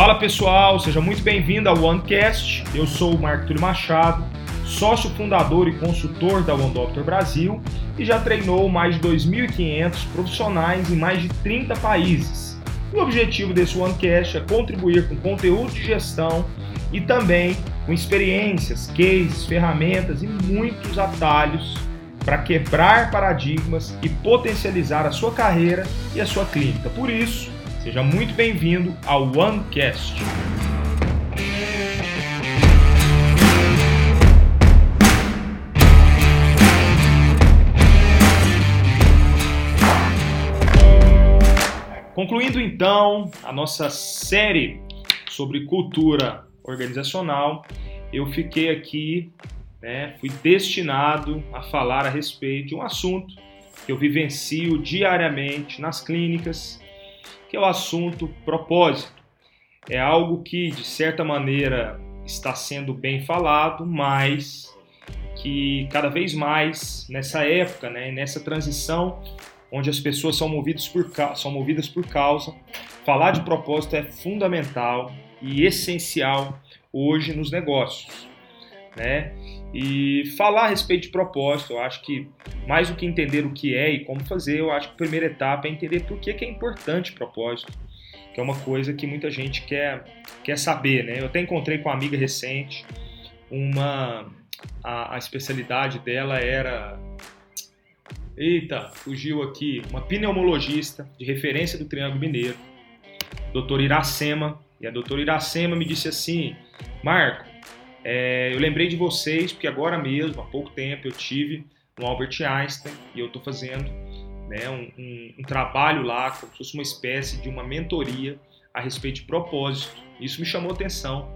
Fala pessoal, seja muito bem-vindo ao OneCast. Eu sou o Marco Túlio Machado, sócio fundador e consultor da One Doctor Brasil e já treinou mais de 2.500 profissionais em mais de 30 países. o objetivo desse OneCast é contribuir com conteúdo de gestão e também com experiências, cases, ferramentas e muitos atalhos para quebrar paradigmas e potencializar a sua carreira e a sua clínica. Por isso, seja muito bem-vindo ao OneCast. Concluindo então a nossa série sobre cultura organizacional, eu fiquei aqui, né, fui destinado a falar a respeito de um assunto que eu vivencio diariamente nas clínicas, que é o assunto propósito. É algo que, de certa maneira, está sendo bem falado, mas que cada vez mais nessa época, né, nessa transição onde as pessoas são movidas por, são movidas por causa, falar de propósito é fundamental e essencial hoje nos negócios. Né? E falar a respeito de propósito, eu acho que mais do que entender o que é e como fazer, eu acho que a primeira etapa é entender por que, que é importante propósito, que é uma coisa que muita gente quer, quer saber. Né? Eu até encontrei com uma amiga recente, uma a, a especialidade dela era Eita, fugiu aqui. Uma pneumologista de referência do Triângulo Mineiro, doutor Iracema. E a doutora Iracema me disse assim: Marco, é, eu lembrei de vocês porque agora mesmo, há pouco tempo, eu tive no Albert Einstein e eu estou fazendo né, um, um, um, trabalho lá, como se fosse uma espécie de uma mentoria a respeito de propósito. Isso me chamou atenção,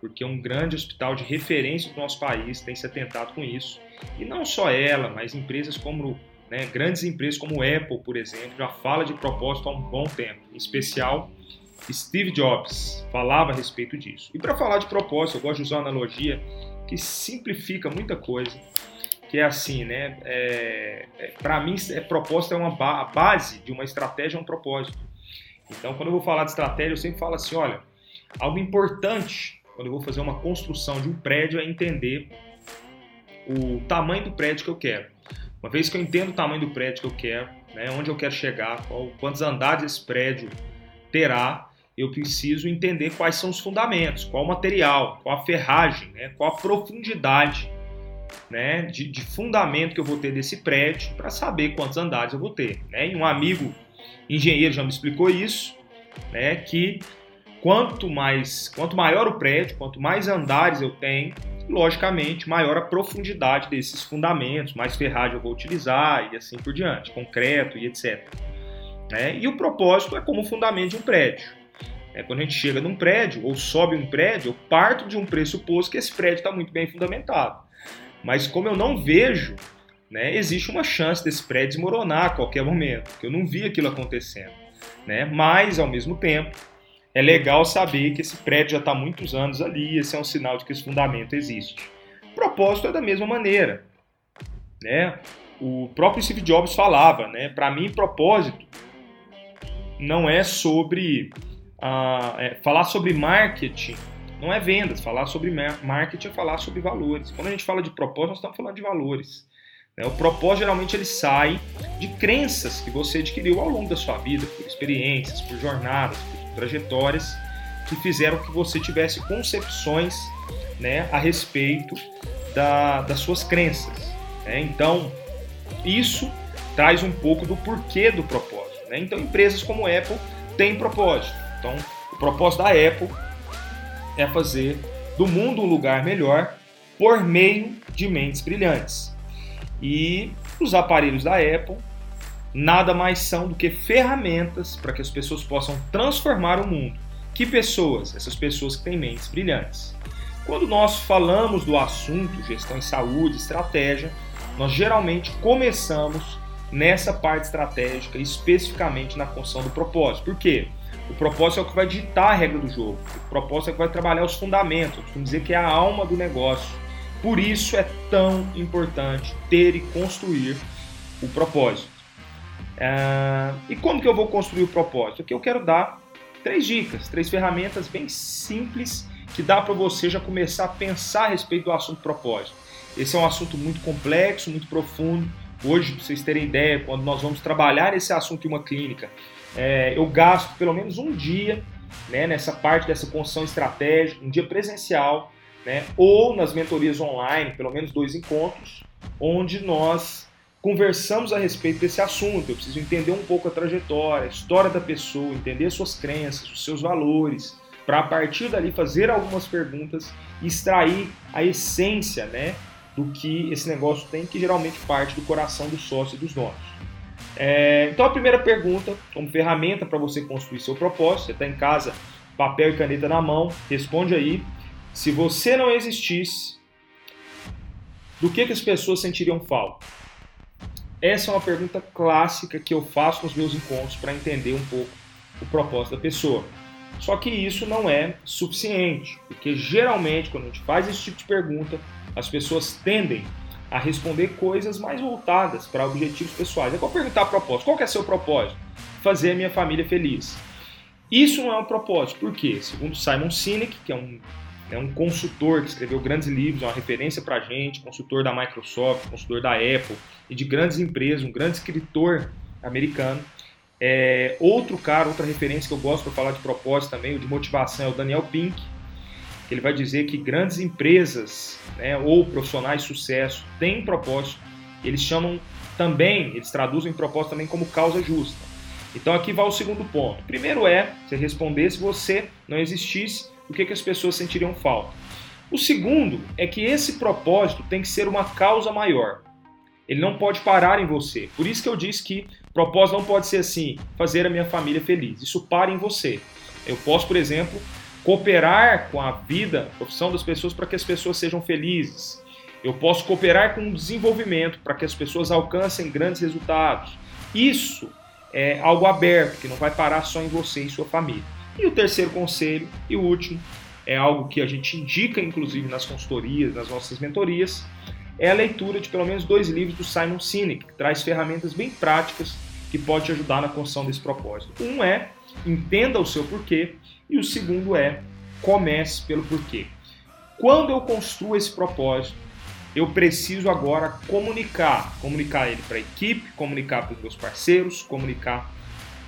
porque é um grande hospital de referência do nosso país tem se atentado com isso. E não só ela, mas empresas como né? Grandes empresas como Apple, por exemplo, já fala de propósito há um bom tempo. Em especial, Steve Jobs falava a respeito disso. E para falar de propósito, eu gosto de usar uma analogia que simplifica muita coisa, que é assim, né? É, é, para mim, é, propósito é uma ba a base de uma estratégia, é um propósito. Então, quando eu vou falar de estratégia, eu sempre falo assim, olha, algo importante quando eu vou fazer uma construção de um prédio é entender o tamanho do prédio que eu quero. Uma vez que eu entendo o tamanho do prédio que eu quero, né, onde eu quero chegar, qual, quantos andares esse prédio terá, eu preciso entender quais são os fundamentos, qual o material, qual a ferragem, né, qual a profundidade né, de, de, fundamento que eu vou ter desse prédio para saber quantos andares eu vou ter. Né? E um amigo engenheiro já me explicou isso, né, que quanto mais, quanto maior o prédio, quanto mais andares eu tenho, logicamente, maior a profundidade desses fundamentos, mais ferragem eu vou utilizar e assim por diante, concreto e etc. É, e o propósito é como fundamento de um prédio. É, quando a gente chega num prédio ou sobe um prédio, eu parto de um pressuposto que esse prédio está muito bem fundamentado. Mas como eu não vejo, né, existe uma chance desse prédio desmoronar a qualquer momento, porque eu não vi aquilo acontecendo. Né? Mas, ao mesmo tempo, é legal saber que esse prédio já está há muitos anos ali, esse é um sinal de que esse fundamento existe. O propósito é da mesma maneira. Né? O próprio Steve Jobs falava, né? para mim, propósito não é sobre. Uh, é, falar sobre marketing não é vendas, falar sobre marketing é falar sobre valores. Quando a gente fala de propósito, nós estamos falando de valores. Né? O propósito geralmente ele sai de crenças que você adquiriu ao longo da sua vida, por experiências, por jornadas, por trajetórias que fizeram que você tivesse concepções né, a respeito da, das suas crenças. Né? Então, isso traz um pouco do porquê do propósito. Né? Então, empresas como a Apple têm propósito. Então, o propósito da Apple é fazer do mundo um lugar melhor por meio de mentes brilhantes. E os aparelhos da Apple nada mais são do que ferramentas para que as pessoas possam transformar o mundo. Que pessoas? Essas pessoas que têm mentes brilhantes. Quando nós falamos do assunto gestão em saúde, estratégia, nós geralmente começamos nessa parte estratégica, especificamente na função do propósito. Por quê? O propósito é o que vai ditar a regra do jogo. O propósito é o que vai trabalhar os fundamentos. Costumo dizer que é a alma do negócio. Por isso é tão importante ter e construir o propósito. Uh, e como que eu vou construir o propósito? Que eu quero dar três dicas, três ferramentas bem simples que dá para você já começar a pensar a respeito do assunto propósito. Esse é um assunto muito complexo, muito profundo. Hoje, para vocês terem ideia, quando nós vamos trabalhar esse assunto em uma clínica, é, eu gasto pelo menos um dia né, nessa parte dessa construção estratégica, um dia presencial, né, ou nas mentorias online, pelo menos dois encontros, onde nós conversamos a respeito desse assunto. Eu preciso entender um pouco a trajetória, a história da pessoa, entender suas crenças, os seus valores, para a partir dali fazer algumas perguntas e extrair a essência né, do que esse negócio tem, que geralmente parte do coração do sócio e dos donos. É, então a primeira pergunta, como ferramenta para você construir seu propósito, você está em casa, papel e caneta na mão, responde aí. Se você não existisse, do que, que as pessoas sentiriam falta? Essa é uma pergunta clássica que eu faço nos meus encontros para entender um pouco o propósito da pessoa. Só que isso não é suficiente, porque geralmente quando a gente faz esse tipo de pergunta, as pessoas tendem a responder coisas mais voltadas para objetivos pessoais. É igual perguntar propósito. Qual é seu propósito? Fazer a minha família feliz. Isso não é um propósito. Por quê? Segundo Simon Sinek, que é um, é um consultor que escreveu grandes livros, é uma referência para a gente, consultor da Microsoft, consultor da Apple e de grandes empresas, um grande escritor americano. É, outro cara, outra referência que eu gosto para falar de propósito também, de motivação, é o Daniel Pink, ele vai dizer que grandes empresas né, ou profissionais de sucesso têm propósito, eles chamam também, eles traduzem propósito também como causa justa. Então aqui vai o segundo ponto. Primeiro é você responder se você não existisse, o que, que as pessoas sentiriam falta. O segundo é que esse propósito tem que ser uma causa maior. Ele não pode parar em você. Por isso que eu disse que propósito não pode ser assim, fazer a minha família feliz. Isso para em você. Eu posso, por exemplo, cooperar com a vida, a profissão das pessoas para que as pessoas sejam felizes. Eu posso cooperar com o desenvolvimento para que as pessoas alcancem grandes resultados. Isso é algo aberto, que não vai parar só em você e sua família. E o terceiro conselho e o último é algo que a gente indica, inclusive, nas consultorias, nas nossas mentorias, é a leitura de pelo menos dois livros do Simon Sinek, que traz ferramentas bem práticas que pode te ajudar na construção desse propósito. Um é Entenda o seu porquê e o segundo é comece pelo porquê. Quando eu construo esse propósito, eu preciso agora comunicar, comunicar ele para a equipe, comunicar para os meus parceiros, comunicar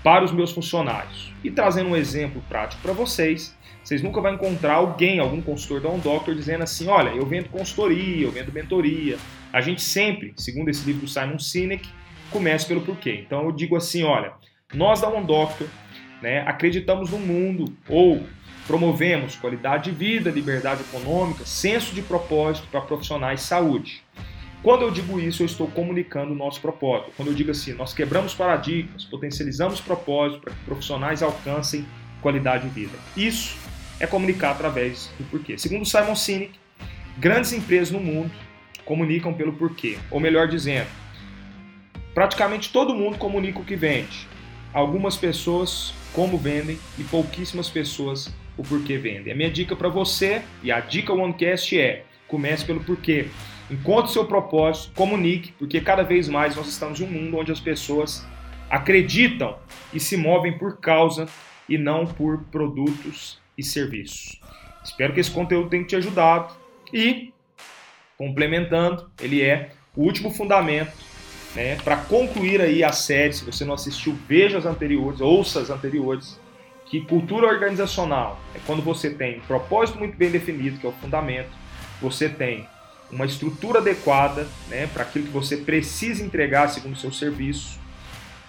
para os meus funcionários. E trazendo um exemplo prático para vocês, vocês nunca vão encontrar alguém, algum consultor da Doctor dizendo assim, olha, eu vendo consultoria, eu vendo mentoria. A gente sempre, segundo esse livro do Simon Sinek, começa pelo porquê. Então eu digo assim, olha, nós da Doctor né, acreditamos no mundo ou promovemos qualidade de vida, liberdade econômica, senso de propósito para profissionais de saúde. Quando eu digo isso, eu estou comunicando o nosso propósito. Quando eu digo assim, nós quebramos paradigmas, potencializamos propósito para que profissionais alcancem qualidade de vida. Isso é comunicar através do porquê. Segundo Simon Sinek, grandes empresas no mundo comunicam pelo porquê. Ou melhor dizendo, praticamente todo mundo comunica o que vende. Algumas pessoas como vendem e pouquíssimas pessoas o porquê vendem. A minha dica para você e a dica OneCast é: comece pelo porquê. Encontre seu propósito, comunique, porque cada vez mais nós estamos em um mundo onde as pessoas acreditam e se movem por causa e não por produtos e serviços. Espero que esse conteúdo tenha te ajudado e, complementando, ele é o último fundamento né? Para concluir aí a série, se você não assistiu, veja as anteriores, ouça as anteriores. Que cultura organizacional é quando você tem um propósito muito bem definido, que é o fundamento, você tem uma estrutura adequada né, para aquilo que você precisa entregar segundo o seu serviço.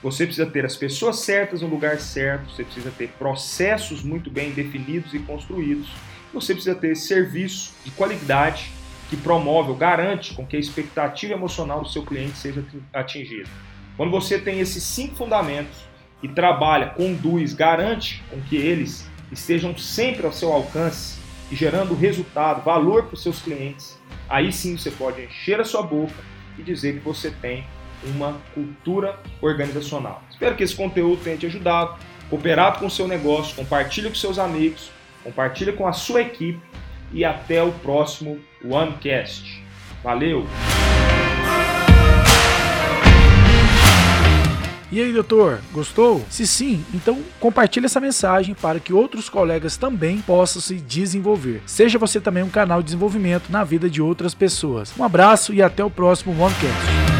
Você precisa ter as pessoas certas no lugar certo, você precisa ter processos muito bem definidos e construídos, você precisa ter serviço de qualidade que promove ou garante com que a expectativa emocional do seu cliente seja atingida. Quando você tem esses cinco fundamentos e trabalha, conduz, garante com que eles estejam sempre ao seu alcance e gerando resultado, valor para os seus clientes, aí sim você pode encher a sua boca e dizer que você tem uma cultura organizacional. Espero que esse conteúdo tenha te ajudado, cooperado com o seu negócio, compartilhe com seus amigos, compartilhe com a sua equipe e até o próximo OneCast. Valeu! E aí, doutor, gostou? Se sim, então compartilhe essa mensagem para que outros colegas também possam se desenvolver. Seja você também um canal de desenvolvimento na vida de outras pessoas. Um abraço e até o próximo OneCast.